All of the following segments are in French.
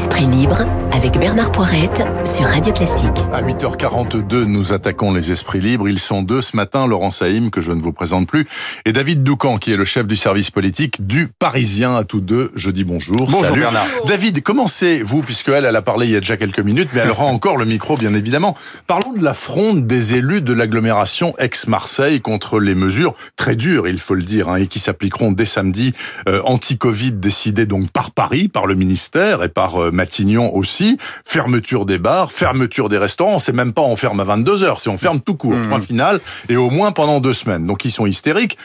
Esprit libre avec Bernard Poirette sur Radio Classique. À 8h42, nous attaquons les esprits libres. Ils sont deux ce matin, Laurent Saïm, que je ne vous présente plus, et David Doucan, qui est le chef du service politique du Parisien. À tous deux, je dis bonjour. Bonjour Salut. Bernard. David, commencez-vous, puisque elle, elle a parlé il y a déjà quelques minutes, mais elle rend encore le micro, bien évidemment. Parlons de la fronde des élus de l'agglomération ex-Marseille contre les mesures très dures, il faut le dire, hein, et qui s'appliqueront dès samedi, euh, anti-Covid décidées donc par Paris, par le ministère et par euh, Matignon aussi. Fermeture des bars, fermeture des restaurants. C'est même pas on ferme à 22 heures, c'est on ferme tout court, point final, et au moins pendant deux semaines. Donc ils sont hystériques.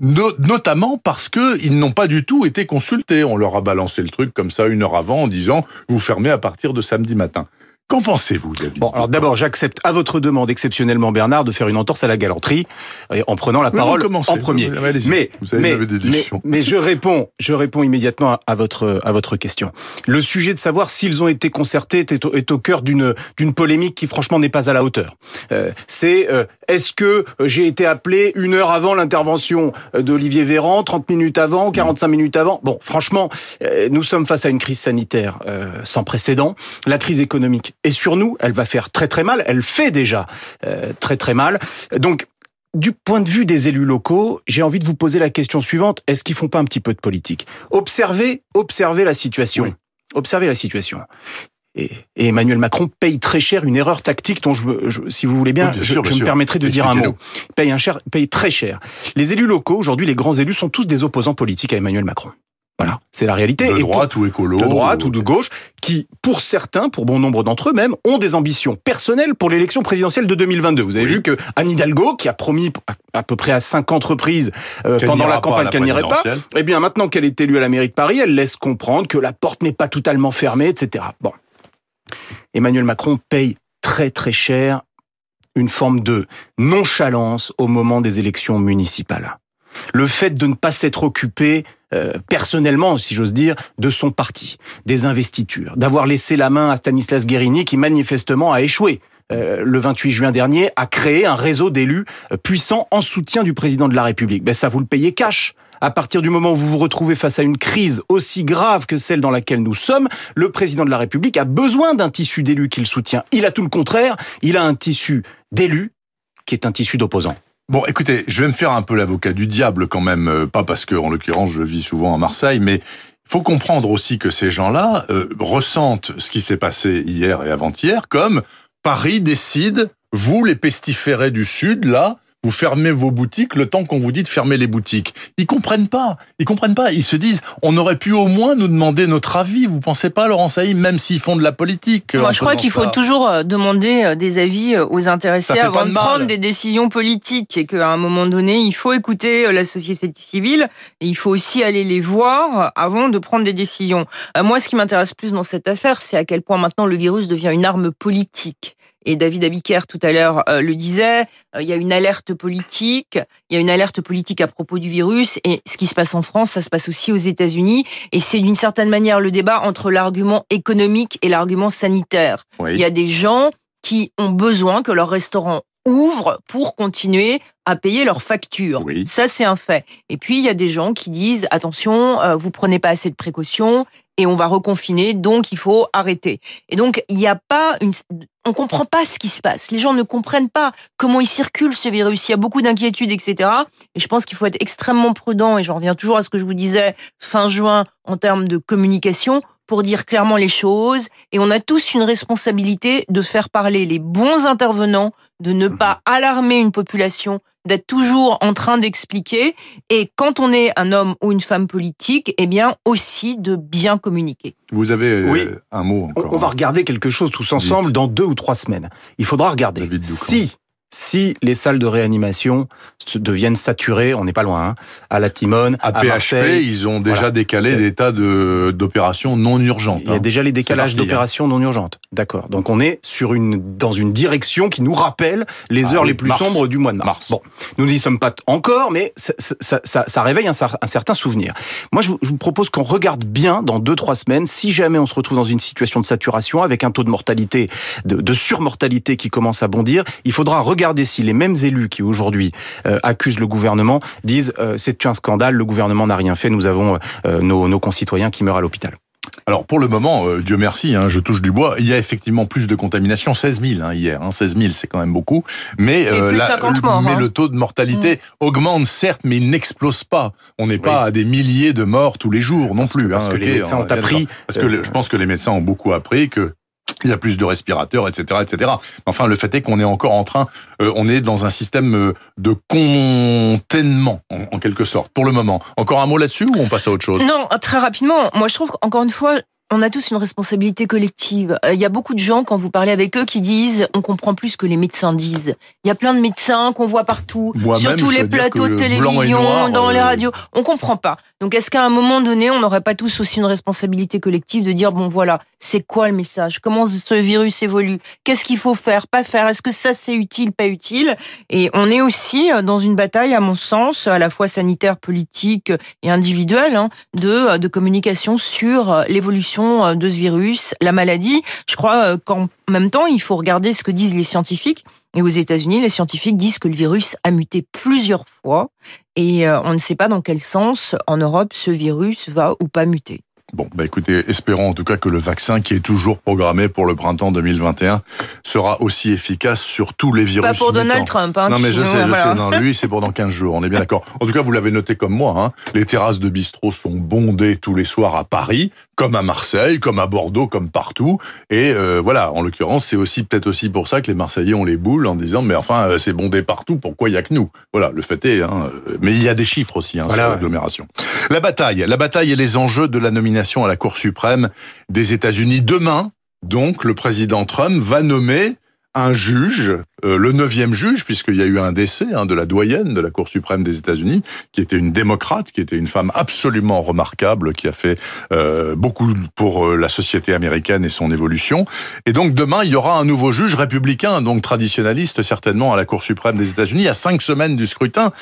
No- notamment parce que ils n'ont pas du tout été consultés. On leur a balancé le truc comme ça une heure avant en disant vous fermez à partir de samedi matin. Qu'en pensez-vous, David Bon, alors d'abord, j'accepte à votre demande exceptionnellement, Bernard, de faire une entorse à la galanterie euh, en prenant la Oui, parole en premier. Mais, Vous mais, des mais, je réponds, je réponds immédiatement à votre à votre question. Le sujet de savoir s'ils ont été concertés est au, est au cœur d'une d'une polémique qui franchement n'est pas à la hauteur. Euh, C'est euh, est-ce que j'ai été appelé une heure avant l'intervention euh, d'Olivier Véran, 30 minutes avant, 45 minutes avant? Bon, franchement, euh, nous sommes face à une crise sanitaire euh, sans précédent. La crise économique est sur nous. Elle va faire très très mal. Elle fait déjà euh, très très mal. Donc du point de vue des élus locaux, j'ai envie de vous poser la question suivante est-ce qu'ils font pas un petit peu de politique? Observez, observez la situation. Oui. Observez la situation. Et, et Emmanuel Macron paye très cher une erreur tactique dont je, je- si vous voulez bien, Oui, bien je, sûr, je bien me permettrai de dire un mot. Paye un cher, paye très cher. Les élus locaux aujourd'hui, les grands élus sont tous des opposants politiques à Emmanuel Macron. Voilà, c'est la réalité. De pour- droite ou écolo de droite ou de gauche, qui, pour certains, pour bon nombre d'entre eux même, ont des ambitions personnelles pour l'élection présidentielle de 2022. Vous avez Oui. vu que Anne Hidalgo, qui a promis à, peu près à 50 reprises euh, pendant la campagne qu'elle n'irait pas, eh bien maintenant qu'elle est élue à la mairie de Paris, elle laisse comprendre que la porte n'est pas totalement fermée, etc. Bon. Emmanuel Macron paye très très cher une forme de nonchalance au moment des élections municipales. Le fait de ne pas s'être occupé euh, personnellement, si j'ose dire, de son parti, des investitures, d'avoir laissé la main à Stanislas Guérini qui manifestement a échoué. euh, le 28 juin dernier, à créer un réseau d'élus euh, puissants en soutien du président de la République. Ben, ça, vous le payez cash. À partir du moment où vous vous retrouvez face à une crise aussi grave que celle dans laquelle nous sommes, le président de la République a besoin d'un tissu d'élus qu'il soutient. Il a tout le contraire, il a un tissu d'élus qui est un tissu d'opposants. Bon, écoutez, je vais me faire un peu l'avocat du diable quand même, euh, pas parce que, en l'occurrence, je vis souvent à Marseille, mais il faut comprendre aussi que ces gens-là euh, ressentent ce qui s'est passé hier et avant-hier comme Paris décide, vous les pestiférés du Sud, là, vous fermez vos boutiques le temps qu'on vous dit de fermer les boutiques. Ils comprennent pas. Ils comprennent pas. Ils se disent, on aurait pu au moins nous demander notre avis. Vous pensez pas, Laurent Saïm, même s'ils font de la politique Moi, en je crois qu'il faut toujours euh, demander euh, des avis euh, aux intéressés avant de de prendre des décisions politiques et qu'à un moment donné, il faut écouter euh, la société civile et il faut aussi aller les voir avant de prendre des décisions. Euh, Moi, ce qui m'intéresse plus dans cette affaire, c'est à quel point maintenant le virus devient une arme politique. Et David Abiker tout à l'heure euh, le disait, euh, il y a une alerte politique, il y a une alerte politique à propos du virus et ce qui se passe en France, ça se passe aussi aux États-Unis et c'est d'une certaine manière le débat entre l'argument économique et l'argument sanitaire. Oui. Il y a des gens qui ont besoin que leur restaurant ouvre pour continuer à payer leurs factures. Oui. Ça, c'est un fait. Et puis, il y a des gens qui disent, attention, euh, vous prenez pas assez de précautions et on va reconfiner, donc il faut arrêter. Et donc, il n'y a pas une... On comprend pas ce qui se passe. Les gens ne comprennent pas comment il circule ce virus. Il y a beaucoup d'inquiétudes, etc. Et je pense qu'il faut être extrêmement prudent. Et j'en reviens toujours à ce que je vous disais fin juin en termes de communication pour dire clairement les choses. Et on a tous une responsabilité de faire parler les bons intervenants, de ne pas alarmer une population, d'être toujours en train d'expliquer. Et quand on est un homme ou une femme politique, eh bien aussi de bien communiquer. Vous avez euh, Oui. un mot On, encore. on va regarder quelque chose tous ensemble dans deux ou trois semaines. Il faudra regarder si si les salles de réanimation deviennent saturées, on n'est pas loin, hein, à la Timone, À, à, PHP, Marseille, ils ont déjà Voilà. décalé des tas de d'opérations non urgentes. il y a hein. déjà les décalages hein. d'opérations non urgentes. D'accord. Donc on est sur une dans une direction qui nous rappelle les Ah heures oui, les plus mars. sombres du mois de mars. Mars. Bon, nous n'y sommes pas encore, mais ça, ça- ça- ça réveille un, cer- un certain souvenir. Moi, je vous, je vous propose qu'on regarde bien dans deux trois semaines, si jamais on se retrouve dans une situation de saturation avec un taux de mortalité, de, de surmortalité qui commence à bondir, il faudra regarder si les mêmes élus qui aujourd'hui euh, accusent le gouvernement disent euh, c'est un scandale, le gouvernement n'a rien fait, nous avons euh, nos, nos concitoyens qui meurent à l'hôpital. Alors pour le moment, euh, Dieu merci, hein, je touche du bois, il y a effectivement plus de contamination, 16 000 hein, hier, hein, 16 000 c'est quand même beaucoup, mais, euh, la, 50 morts, mais hein. le taux de mortalité mmh. augmente certes, mais il n'explose pas. On n'est pas à des milliers de morts tous les jours non parce plus. Que, parce que okay, les médecins ont appris. Parce que euh... je pense que les médecins ont beaucoup appris que il y a plus de respirateurs, etc., etc. Enfin, le fait est qu'on est encore en train, euh, on est dans un système euh, de containment, en, en, quelque sorte, pour le moment. Encore un mot là-dessus ou on passe à autre chose? Non, très rapidement. Moi, je trouve qu'encore une fois, on a tous une responsabilité collective. Il y a beaucoup de gens, quand vous parlez avec eux, qui disent on comprend plus ce que les médecins disent. Il y a plein de médecins qu'on voit partout, sur tous les plateaux de télévision, noir, dans euh... les radios. On comprend pas. Donc est-ce qu'à un moment donné, on n'aurait pas tous aussi une responsabilité collective de dire bon voilà, c'est quoi le message? Comment ce virus évolue? Qu'est-ce qu'il faut faire, pas faire? Est-ce que ça c'est utile, pas utile? Et on est aussi dans une bataille, à mon sens, à la fois sanitaire, politique et individuelle, hein, de, de communication sur l'évolution de ce virus, la maladie. Je crois qu'en même temps, il faut regarder ce que disent les scientifiques. Et aux États-Unis, les scientifiques disent que le virus a muté plusieurs fois et on ne sait pas dans quel sens en Europe ce virus va ou pas muter. Bon, bah écoutez, espérons en tout cas que le vaccin qui est toujours programmé pour le printemps 2021 sera aussi efficace sur tous les virus. Pas pour mutants. Donald Trump. Hein, non, mais je sais, je voilà. sais. Non, lui, c'est pour dans 15 jours. On est bien d'accord. En tout cas, vous l'avez noté comme moi. Hein, les terrasses de bistrot sont bondées tous les soirs à Paris, comme à Marseille, comme à Bordeaux, comme partout. Et euh, voilà, en l'occurrence, c'est aussi peut-être aussi pour ça que les Marseillais ont les boules en disant, mais enfin, euh, c'est bondé partout. Pourquoi il y a que nous? Voilà, le fait est. Hein, mais il y a des chiffres aussi hein, Voilà, sur ouais. l'agglomération. La bataille, la bataille et les enjeux de la nomination à la Cour suprême des États-Unis. Demain, donc, le président Trump va nommer un juge, euh, le neuvième juge, puisqu'il y a eu un décès hein, de la doyenne de la Cour suprême des États-Unis, qui était une démocrate, qui était une femme absolument remarquable, qui a fait euh, beaucoup pour euh, la société américaine et son évolution. Et donc demain, il y aura un nouveau juge républicain, donc traditionnaliste certainement à la Cour suprême des États-Unis, à cinq semaines du scrutin.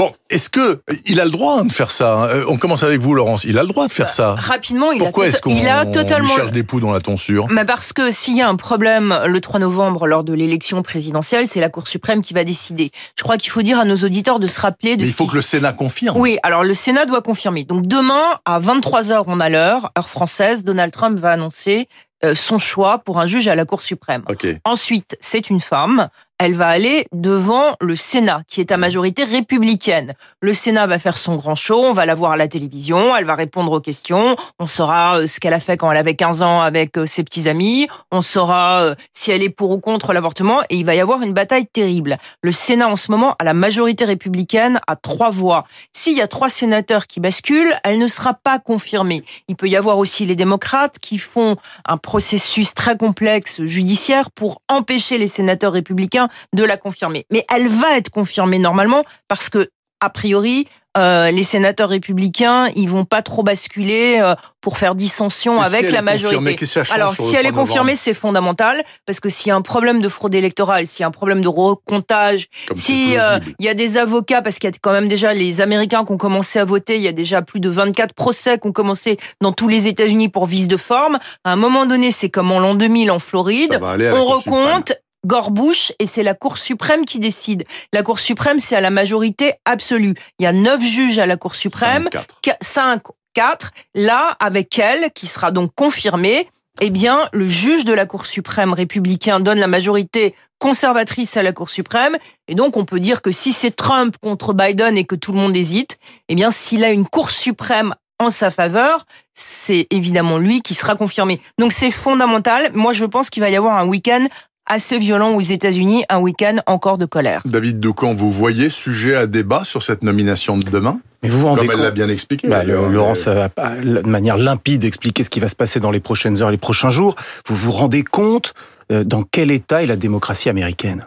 Bon, est-ce que il a le droit de faire ça Euh, On commence avec vous, Laurence. Il a le droit de faire Bah, ça. Rapidement, il Pourquoi a, est-ce qu'on il a totalement. cherche des poux dans la tonsure? Mais parce que s'il y a un problème le 3 novembre lors de l'élection présidentielle, c'est la Cour suprême qui va décider. Je crois qu'il faut dire à nos auditeurs de se rappeler de Mais ce il faut qui que le Sénat confirme. Oui, alors le Sénat doit confirmer. Donc demain, à 23h, on a l'heure, heure française, Donald Trump va annoncer euh, son choix pour un juge à la Cour suprême. Ensuite, c'est une femme. Elle va aller devant le Sénat, qui est à majorité républicaine. Le Sénat va faire son grand show, on va la voir à la télévision, elle va répondre aux questions, on saura euh, ce qu'elle a fait quand elle avait 15 ans avec euh, ses petits amis, on saura euh, si elle est pour ou contre l'avortement, et il va y avoir une bataille terrible. Le Sénat, en ce moment, a la majorité républicaine à trois voix. S'il y a trois sénateurs qui basculent, elle ne sera pas confirmée. Il peut y avoir aussi les démocrates qui font un processus très complexe judiciaire pour empêcher les sénateurs républicains de la confirmer. Mais elle va être confirmée normalement parce que, a priori, euh, les sénateurs républicains, ils vont pas trop basculer euh, pour faire dissension si avec la majorité. Alors, si le elle est 3 confirmée, c'est fondamental parce que s'il y a un problème de fraude électorale, s'il y a un problème de recomptage, si euh, y a des avocats, parce qu'il y a quand même déjà les Américains qui ont commencé à voter, il y a déjà plus de 24 procès qui ont commencé dans tous les États-Unis pour vice de forme. À un moment donné, c'est comme en l'an 2000 en Floride, on suprême. Gore-Bush et c'est la Cour suprême qui décide. La Cour suprême, c'est à la majorité absolue. Il y a neuf juges à la Cour suprême, 5-4. 5, 4. Là, avec elle, qui sera donc confirmée, eh bien, le juge de la Cour suprême républicain donne la majorité conservatrice à la Cour suprême. Et donc, on peut dire que si c'est Trump contre Biden et que tout le monde hésite, eh bien, s'il a une Cour suprême en sa faveur, c'est évidemment lui qui sera confirmé. Donc, c'est fondamental. Moi, je pense qu'il va y avoir un week-end assez violent aux États-Unis, un week-end encore de colère. David Doucan, vous voyez sujet à débat sur cette nomination de demain Mais vous vous rendez Comme elle compte l'a bien expliqué. Bah, le- Laurence a, a, de manière limpide expliqué ce qui va se passer dans les prochaines heures, les prochains jours. Vous vous rendez compte euh, dans quel état est la démocratie américaine.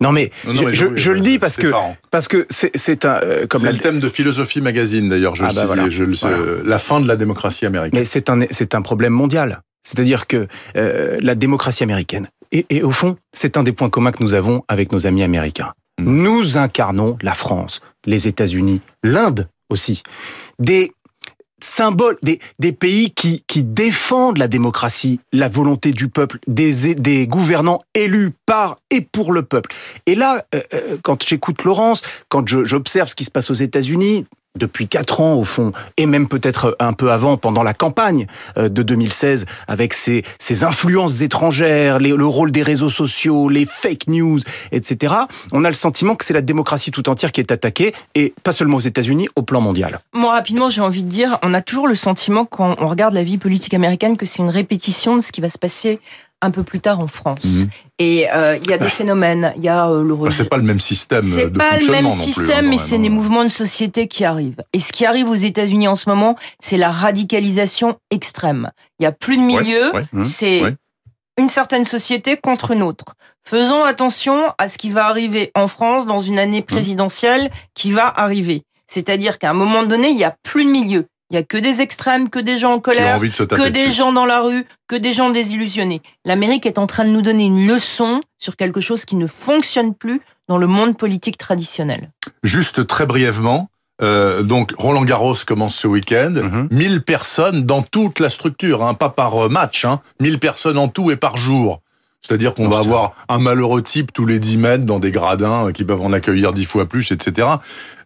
Non mais, Non, non, je, mais je- oui, je le dis parce que parce que c'est un euh, comme C'est la- le thème de Philosophie Magazine d'ailleurs, je Ah le bah sais, voilà. je le sais, Voilà. la fin de la démocratie américaine. mais c'est un c'est un problème mondial. C'est-à-dire que euh, la démocratie américaine et, et au fond c'est un des points communs que nous avons avec nos amis américains. Mm. Nous incarnons la France, les États-Unis, l'Inde aussi, des symboles, des, des pays qui, qui défendent la démocratie, la volonté du peuple, des, des gouvernants élus par et pour le peuple. Et là, euh, euh, quand j'écoute Laurence, quand j'observe ce qui se passe aux États-Unis, depuis quatre ans au fond, et même peut-être un peu avant, pendant la campagne euh, de 2016, avec ces, ces influences étrangères, le rôle des réseaux sociaux, les fake news, etc., on a le sentiment que c'est la démocratie tout entière qui est attaquée, et pas seulement aux États-Unis, au plan mondial. Moi, rapidement, j'ai envie de dire, on a toujours le sentiment, quand on regarde la vie politique américaine, que c'est une répétition de ce qui va se passer un peu plus tard en France. Mhm. Et euh, il y a des phénomènes. Il y a euh, le Bah, c'est pas le même système C'est pas le même plus, hein, système, mais c'est hein. des mouvements de société qui arrivent. Et ce qui arrive aux États-Unis en ce moment, c'est la radicalisation extrême. Il y a plus de milieu. ouais, Mmh. C'est ouais. une certaine société contre une autre. Faisons attention à ce qui va arriver en France dans une année présidentielle qui va arriver. C'est-à-dire qu'à un moment donné, il y a plus de milieu. Il y a que des extrêmes, que des gens en colère, envie de se taper que des dessus. gens dans la rue, que des gens désillusionnés. L'Amérique est en train de nous donner une leçon sur quelque chose qui ne fonctionne plus dans le monde politique traditionnel. Juste très brièvement, euh, donc Roland Garros commence ce week-end. Mhm. 1000 personnes dans toute la structure, hein, pas par euh, match, hein, 1000 personnes en tout et par jour. C'est-à-dire qu'on va avoir un malheureux type tous les 10 mètres dans des gradins euh, qui peuvent en accueillir 10 fois plus, etc.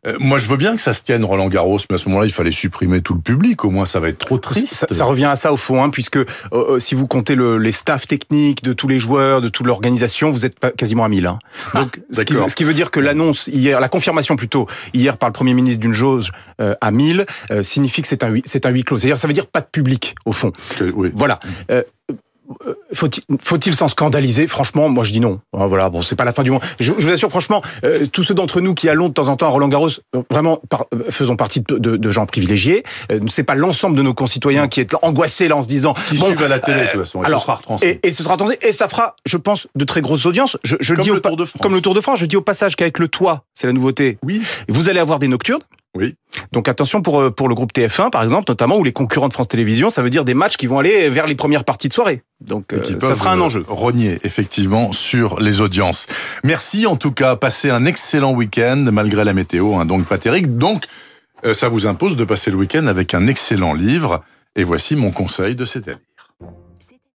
Euh, moi, je veux bien que ça se tienne Roland Garros, mais à ce moment-là, il fallait supprimer tout le public. Au moins, ça va être trop triste. Ça, ça revient à ça au fond, hein, puisque euh, si vous comptez le, les staffs techniques de tous les joueurs, de toute l'organisation, vous êtes pas- quasiment à 1000. Hein. Donc, ce, qui, d'accord. ce qui veut dire que l'annonce hier, la confirmation plutôt hier par le Premier ministre d'une jauge euh, à 1000 euh, signifie que c'est un, huis- c'est un huis clos. C'est-à-dire, ça veut dire pas de public au fond. Que- oui. Voilà. Euh, Faut-il s'en scandaliser? Franchement, moi je dis non. Ah, Voilà, bon, c'est pas la fin du monde. Je, je vous assure, franchement, euh, tous ceux d'entre nous qui allons de temps en temps à Roland Garros, euh, vraiment, par- euh, faisons partie de, de- de gens privilégiés. Euh, c'est pas l'ensemble de nos concitoyens qui est angoissés là en se disant Qui bon, suivent à la télé, de toute façon, et alors, ce sera retransmis. et, et ce sera transmis, et ça fera, je pense, de très grosses audiences. Je, je Comme dis le Tour de France. comme le Tour de France. Je dis au passage qu'avec le toit, c'est la nouveauté. Oui, Vous allez avoir des nocturnes. Oui. Donc attention pour euh, pour le groupe TF1 par exemple, notamment ou les concurrents de France Télévisions, ça veut dire des matchs qui vont aller vers les premières parties de soirée. Donc euh, ça sera un enjeu. Rogner effectivement sur les audiences. Merci en tout cas, passez un excellent week-end malgré la météo, hein, donc pas terrible. Donc euh, ça vous impose de passer le week-end avec un excellent livre. Et voici mon conseil de cette année.